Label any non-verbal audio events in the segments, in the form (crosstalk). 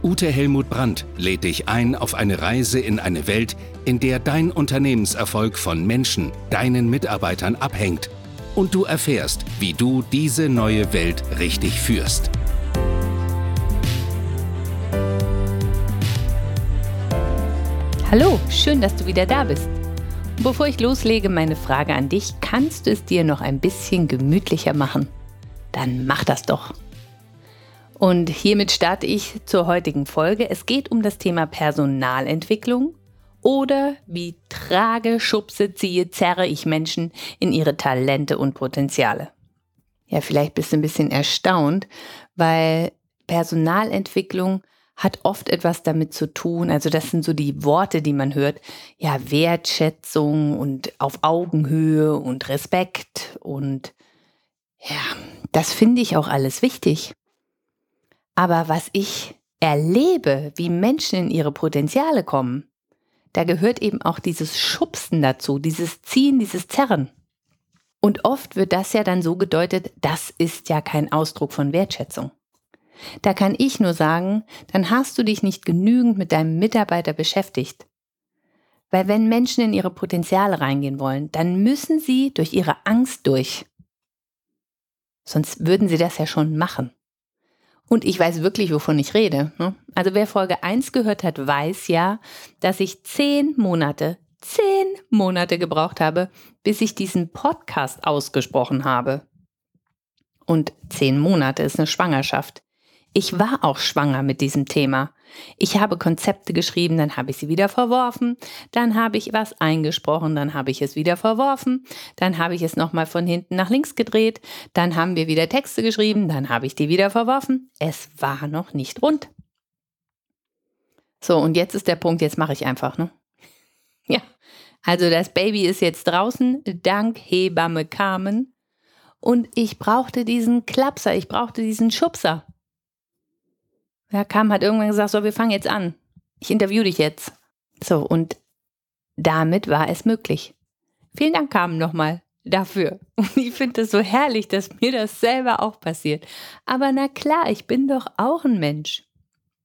Ute Helmut Brandt, lädt dich ein auf eine Reise in eine Welt, in der dein Unternehmenserfolg von Menschen, deinen Mitarbeitern abhängt und du erfährst, wie du diese neue Welt richtig führst. Hallo, schön, dass du wieder da bist. Bevor ich loslege, meine Frage an dich, kannst du es dir noch ein bisschen gemütlicher machen? Dann mach das doch. Und hiermit starte ich zur heutigen Folge. Es geht um das Thema Personalentwicklung oder wie trage, schubse, ziehe, zerre ich Menschen in ihre Talente und Potenziale. Ja, vielleicht bist du ein bisschen erstaunt, weil Personalentwicklung hat oft etwas damit zu tun, also das sind so die Worte, die man hört, ja, Wertschätzung und auf Augenhöhe und Respekt und ja, das finde ich auch alles wichtig. Aber was ich erlebe, wie Menschen in ihre Potenziale kommen, da gehört eben auch dieses Schubsen dazu, dieses Ziehen, dieses Zerren. Und oft wird das ja dann so gedeutet, das ist ja kein Ausdruck von Wertschätzung. Da kann ich nur sagen, dann hast du dich nicht genügend mit deinem Mitarbeiter beschäftigt. Weil wenn Menschen in ihre Potenziale reingehen wollen, dann müssen sie durch ihre Angst durch. Sonst würden sie das ja schon machen. Und ich weiß wirklich, wovon ich rede. Ne? Also wer Folge 1 gehört hat, weiß ja, dass ich zehn Monate, zehn Monate gebraucht habe, bis ich diesen Podcast ausgesprochen habe. Und zehn Monate ist eine Schwangerschaft. Ich war auch schwanger mit diesem Thema. Ich habe Konzepte geschrieben, dann habe ich sie wieder verworfen, dann habe ich was eingesprochen, dann habe ich es wieder verworfen, dann habe ich es nochmal von hinten nach links gedreht, dann haben wir wieder Texte geschrieben, dann habe ich die wieder verworfen. Es war noch nicht rund. So, und jetzt ist der Punkt, jetzt mache ich einfach, ne? (laughs) Ja, also das Baby ist jetzt draußen, dank Hebamme Carmen. Und ich brauchte diesen Klapser, ich brauchte diesen Schubser. Ja, Kam hat irgendwann gesagt, so, wir fangen jetzt an. Ich interview dich jetzt. So, und damit war es möglich. Vielen Dank, Carmen, nochmal dafür. (laughs) Und ich finde es so herrlich, dass mir das selber auch passiert. Aber na klar, ich bin doch auch ein Mensch.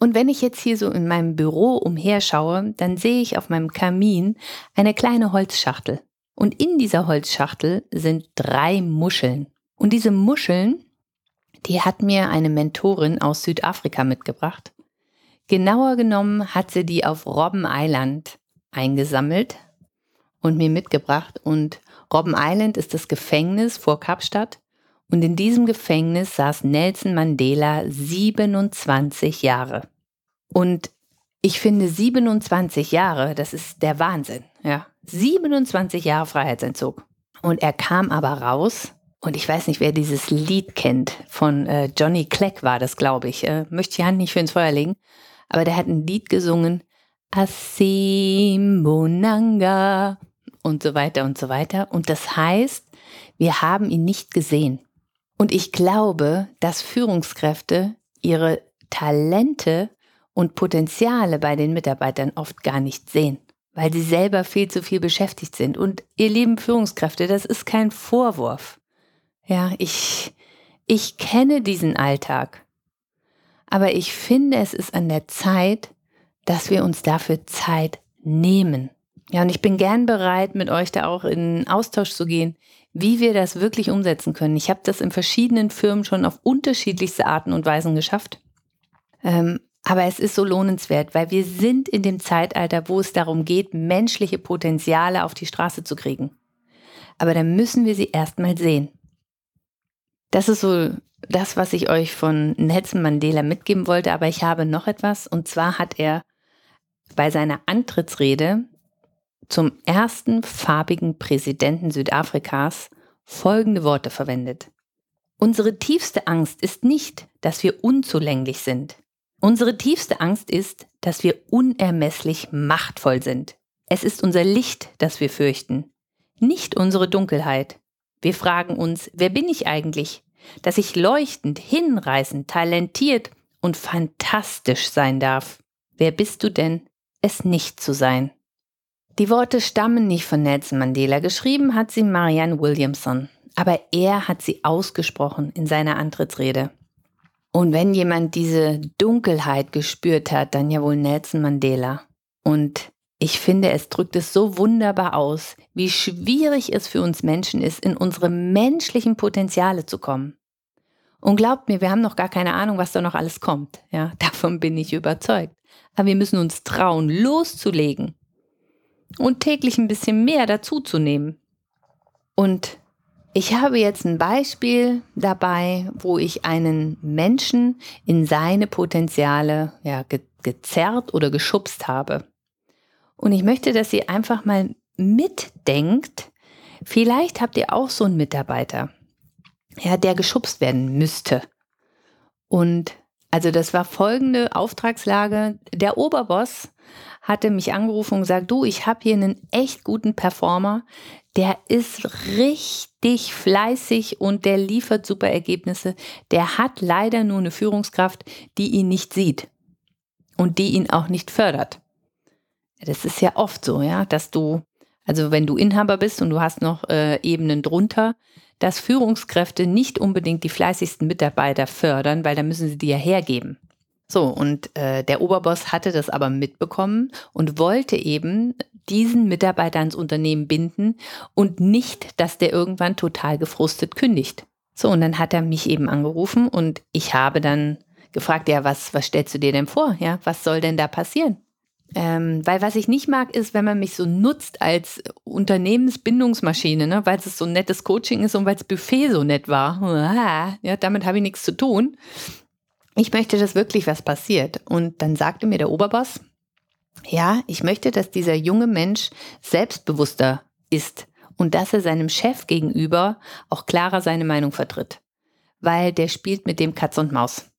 Und wenn ich jetzt hier so in meinem Büro umherschaue, dann sehe ich auf meinem Kamin eine kleine Holzschachtel. Und in dieser Holzschachtel sind drei Muscheln. Und diese Muscheln, die hat mir eine Mentorin aus Südafrika mitgebracht. Genauer genommen hat sie die auf Robben Island eingesammelt und mir mitgebracht. Und Robben Island ist das Gefängnis vor Kapstadt. Und in diesem Gefängnis saß Nelson Mandela 27 Jahre. Und ich finde 27 Jahre, das ist der Wahnsinn. Ja, 27 Jahre Freiheitsentzug. Und er kam aber raus und ich weiß nicht, wer dieses Lied kennt. Von äh, Johnny Clegg war das, glaube ich. Äh, möchte die Hand nicht für ins Feuer legen. Aber der hat ein Lied gesungen. Asimonanga und so weiter und so weiter. Und das heißt, wir haben ihn nicht gesehen. Und ich glaube, dass Führungskräfte ihre Talente und Potenziale bei den Mitarbeitern oft gar nicht sehen, weil sie selber viel zu viel beschäftigt sind. Und ihr lieben Führungskräfte, das ist kein Vorwurf. Ja, ich, ich kenne diesen Alltag. Aber ich finde, es ist an der Zeit, dass wir uns dafür Zeit nehmen. Ja, und ich bin gern bereit, mit euch da auch in Austausch zu gehen, wie wir das wirklich umsetzen können. Ich habe das in verschiedenen Firmen schon auf unterschiedlichste Arten und Weisen geschafft. Ähm, aber es ist so lohnenswert, weil wir sind in dem Zeitalter, wo es darum geht, menschliche Potenziale auf die Straße zu kriegen. Aber dann müssen wir sie erstmal sehen. Das ist so das, was ich euch von Nelson Mandela mitgeben wollte. Aber ich habe noch etwas. Und zwar hat er bei seiner Antrittsrede zum ersten farbigen Präsidenten Südafrikas folgende Worte verwendet. Unsere tiefste Angst ist nicht, dass wir unzulänglich sind. Unsere tiefste Angst ist, dass wir unermesslich machtvoll sind. Es ist unser Licht, das wir fürchten. nicht unsere Dunkelheit. Wir fragen uns, wer bin ich eigentlich? Dass ich leuchtend, hinreißend, talentiert und fantastisch sein darf. Wer bist du denn, es nicht zu sein? Die Worte stammen nicht von Nelson Mandela, geschrieben hat sie Marianne Williamson, aber er hat sie ausgesprochen in seiner Antrittsrede. Und wenn jemand diese Dunkelheit gespürt hat, dann ja wohl Nelson Mandela. Und ich finde, es drückt es so wunderbar aus, wie schwierig es für uns Menschen ist, in unsere menschlichen Potenziale zu kommen. Und glaubt mir, wir haben noch gar keine Ahnung, was da noch alles kommt. Ja, (laughs) davon bin ich überzeugt. Aber wir müssen uns trauen, loszulegen und täglich ein bisschen mehr dazuzunehmen. Und ich habe jetzt ein Beispiel dabei, wo ich einen Menschen in seine Potenziale ja, ge gezerrt oder geschubst habe. Und ich möchte, dass ihr einfach mal mitdenkt. Vielleicht habt ihr auch so einen Mitarbeiter, ja, der geschubst werden müsste. Und also das war folgende Auftragslage. Der Oberboss hatte mich angerufen und gesagt, du, ich habe hier einen echt guten Performer, der ist richtig fleißig und der liefert super Ergebnisse. Der hat leider nur eine Führungskraft, die ihn nicht sieht und die ihn auch nicht fördert. Das ist ja oft so, ja, dass du, also wenn du Inhaber bist und du hast noch äh, Ebenen drunter, dass Führungskräfte nicht unbedingt die fleißigsten Mitarbeiter fördern, weil da müssen sie die ja hergeben. So, und äh, der Oberboss hatte das aber mitbekommen und wollte eben diesen Mitarbeiter ans Unternehmen binden und nicht, dass der irgendwann total gefrustet kündigt. So, und dann hat er mich eben angerufen und ich habe dann gefragt, ja, was, was stellst du dir denn vor? Ja, was soll denn da passieren? Ähm, weil was ich nicht mag, ist, wenn man mich so nutzt als Unternehmensbindungsmaschine, ne? weil es so ein nettes Coaching ist und weil das Buffet so nett war. (laughs) Ja, damit habe ich nichts zu tun. Ich möchte, dass wirklich was passiert. Und dann sagte mir der Oberboss, ja, ich möchte, dass dieser junge Mensch selbstbewusster ist und dass er seinem Chef gegenüber auch klarer seine Meinung vertritt. Weil der spielt mit dem Katz und Maus.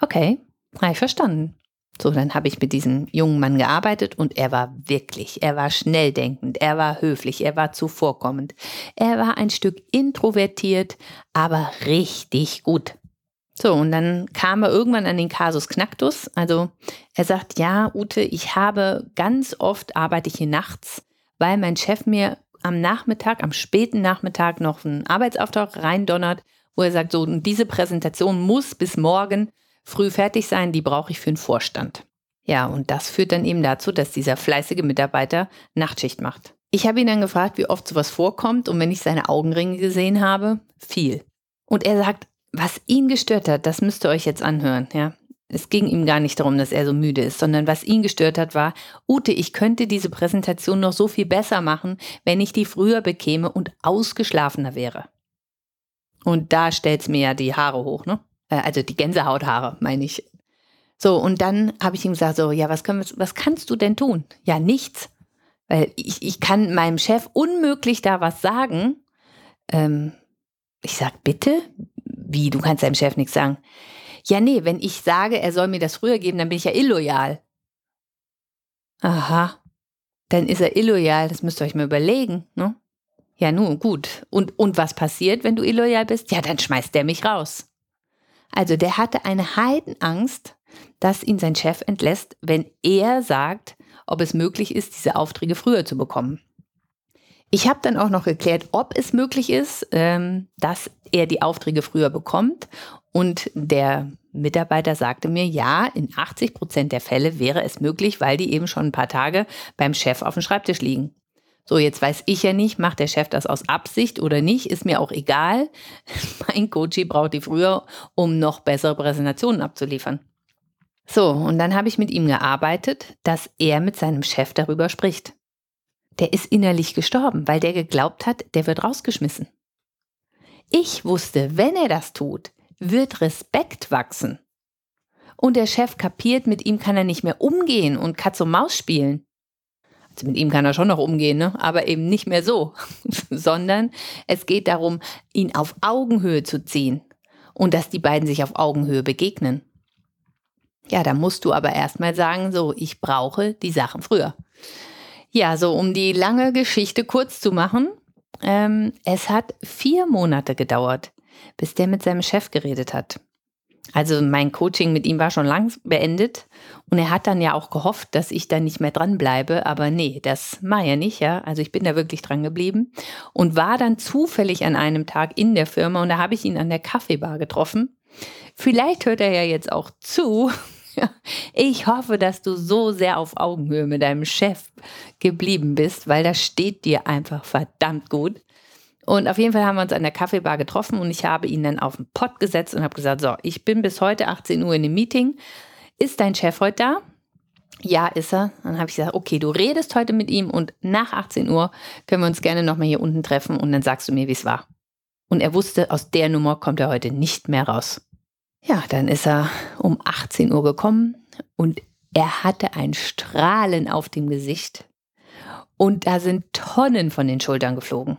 Okay, habe ich verstanden. So, dann habe ich mit diesem jungen Mann gearbeitet und er war wirklich, er war schnelldenkend, er war höflich, er war zuvorkommend. Er war ein Stück introvertiert, aber richtig gut. So, und dann kam er irgendwann an den Kasus Knacktus. Also er sagt, ja, Ute, ich habe ganz oft arbeite ich hier nachts, weil mein Chef mir am Nachmittag, am späten Nachmittag noch einen Arbeitsauftrag reindonnert, wo er sagt, so, diese Präsentation muss bis morgen früh fertig sein, die brauche ich für den Vorstand. Ja, und das führt dann eben dazu, dass dieser fleißige Mitarbeiter Nachtschicht macht. Ich habe ihn dann gefragt, wie oft sowas vorkommt und wenn ich seine Augenringe gesehen habe, viel. Und er sagt, was ihn gestört hat, das müsst ihr euch jetzt anhören, ja. Es ging ihm gar nicht darum, dass er so müde ist, sondern was ihn gestört hat, war, Ute, ich könnte diese Präsentation noch so viel besser machen, wenn ich die früher bekäme und ausgeschlafener wäre. Und da stellt's mir ja die Haare hoch, ne? Äh, also die Gänsehauthaare, meine ich. So, und dann habe ich ihm gesagt, so, ja, was, können wir, was kannst du denn tun? Ja, nichts. Weil ich, ich kann meinem Chef unmöglich da was sagen. Ähm, ich sag, bitte? Wie, du kannst deinem Chef nichts sagen? Ja, nee, wenn ich sage, er soll mir das früher geben, dann bin ich ja illoyal. Aha, dann ist er illoyal, das müsst ihr euch mal überlegen, ne? Ja, nun, gut. Und, und was passiert, wenn du illoyal bist? Ja, dann schmeißt der mich raus. Also der hatte eine Heidenangst, dass ihn sein Chef entlässt, wenn er sagt, ob es möglich ist, diese Aufträge früher zu bekommen. Ich habe dann auch noch geklärt, ob es möglich ist, ähm, dass er die Aufträge früher bekommt. Und der Mitarbeiter sagte mir, ja, in 80 Prozent der Fälle wäre es möglich, weil die eben schon ein paar Tage beim Chef auf dem Schreibtisch liegen. So, jetzt weiß ich ja nicht, macht der Chef das aus Absicht oder nicht, ist mir auch egal. (laughs) Mein Coachy braucht die früher, um noch bessere Präsentationen abzuliefern. So, und dann habe ich mit ihm gearbeitet, dass er mit seinem Chef darüber spricht. Der ist innerlich gestorben, weil der geglaubt hat, der wird rausgeschmissen. Ich wusste, wenn er das tut, wird Respekt wachsen. Und der Chef kapiert, mit ihm kann er nicht mehr umgehen und Katz und Maus spielen. Mit ihm kann er schon noch umgehen, ne? aber eben nicht mehr so, (laughs) sondern es geht darum, ihn auf Augenhöhe zu ziehen und dass die beiden sich auf Augenhöhe begegnen. Ja, da musst du aber erstmal sagen, so, ich brauche die Sachen früher. Ja, so um die lange Geschichte kurz zu machen, ähm, es hat vier Monate gedauert, bis der mit seinem Chef geredet hat. Also mein Coaching mit ihm war schon lang beendet und er hat dann ja auch gehofft, dass ich da nicht mehr dranbleibe, aber nee, das war ja nicht, ja. Also ich bin da wirklich dran geblieben und war dann zufällig an einem Tag in der Firma und da habe ich ihn an der Kaffeebar getroffen. Vielleicht hört er ja jetzt auch zu. (laughs) Ich hoffe, dass du so sehr auf Augenhöhe mit deinem Chef geblieben bist, weil das steht dir einfach verdammt gut. Und auf jeden Fall haben wir uns an der Kaffeebar getroffen und ich habe ihn dann auf den Pott gesetzt und habe gesagt, so, ich bin bis heute 18 Uhr in dem Meeting. Ist dein Chef heute da? Ja, ist er. Dann habe ich gesagt, okay, du redest heute mit ihm und nach 18 Uhr können wir uns gerne nochmal hier unten treffen und dann sagst du mir, wie es war. Und er wusste, aus der Nummer kommt er heute nicht mehr raus. Ja, dann ist er um 18 Uhr gekommen und er hatte ein Strahlen auf dem Gesicht. Und da sind Tonnen von den Schultern geflogen.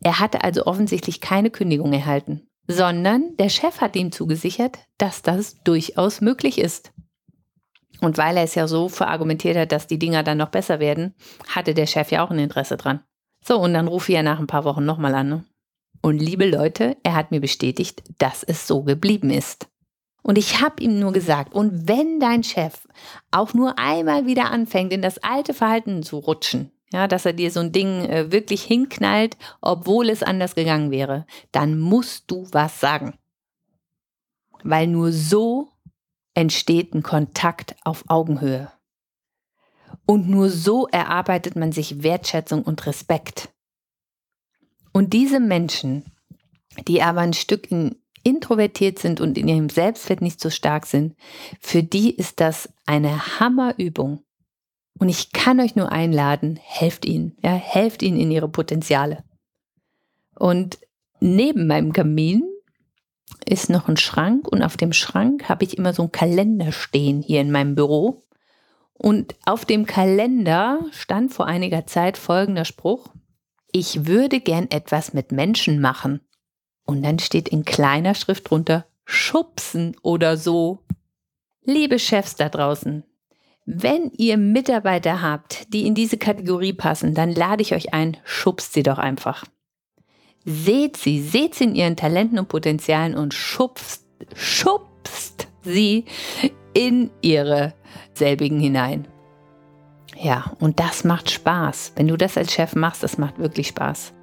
Er hatte also offensichtlich keine Kündigung erhalten, sondern der Chef hat ihm zugesichert, dass das durchaus möglich ist. Und weil er es ja so verargumentiert hat, dass die Dinger dann noch besser werden, hatte der Chef ja auch ein Interesse dran. So, und dann rufe ich ja nach ein paar Wochen nochmal an. Ne? Und liebe Leute, er hat mir bestätigt, dass es so geblieben ist. Und ich habe ihm nur gesagt, und wenn dein Chef auch nur einmal wieder anfängt, in das alte Verhalten zu rutschen, ja, dass er dir so ein Ding äh, wirklich hinknallt, obwohl es anders gegangen wäre, dann musst du was sagen. Weil nur so entsteht ein Kontakt auf Augenhöhe. Und nur so erarbeitet man sich Wertschätzung und Respekt. Und diese Menschen, die aber ein Stück in, introvertiert sind und in ihrem Selbstwert nicht so stark sind, für die ist das eine Hammerübung. Und ich kann euch nur einladen, helft ihnen, ja, helft ihnen in ihre Potenziale. Und neben meinem Kamin ist noch ein Schrank und auf dem Schrank habe ich immer so einen Kalender stehen hier in meinem Büro. Und auf dem Kalender stand vor einiger Zeit folgender Spruch. Ich würde gern etwas mit Menschen machen. Und dann steht in kleiner Schrift drunter schubsen oder so. Liebe Chefs da draußen, wenn ihr Mitarbeiter habt, die in diese Kategorie passen, dann lade ich euch ein, schubst sie doch einfach. Seht sie, seht sie in ihren Talenten und Potenzialen und schubst, schubst sie in ihre selbigen hinein. Ja, und das macht Spaß. Wenn du das als Chef machst, das macht wirklich Spaß.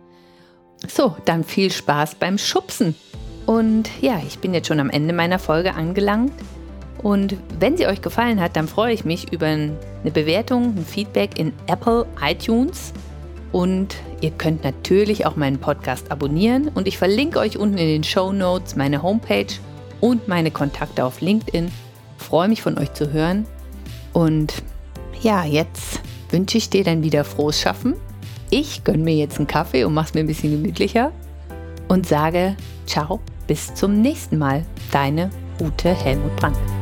So, dann viel Spaß beim Schubsen. Und ja, ich bin jetzt schon am Ende meiner Folge angelangt. Und wenn sie euch gefallen hat, dann freue ich mich über eine Bewertung, ein Feedback in Apple iTunes. Und ihr könnt natürlich auch meinen Podcast abonnieren. Und ich verlinke euch unten in den Show Notes meine Homepage und meine Kontakte auf LinkedIn. Freue mich von euch zu hören. Und ja, jetzt wünsche ich dir dann wieder frohes Schaffen. Ich gönne mir jetzt einen Kaffee und mache es mir ein bisschen gemütlicher. Und sage ciao, bis zum nächsten Mal. Deine Ute Helmut Brandt.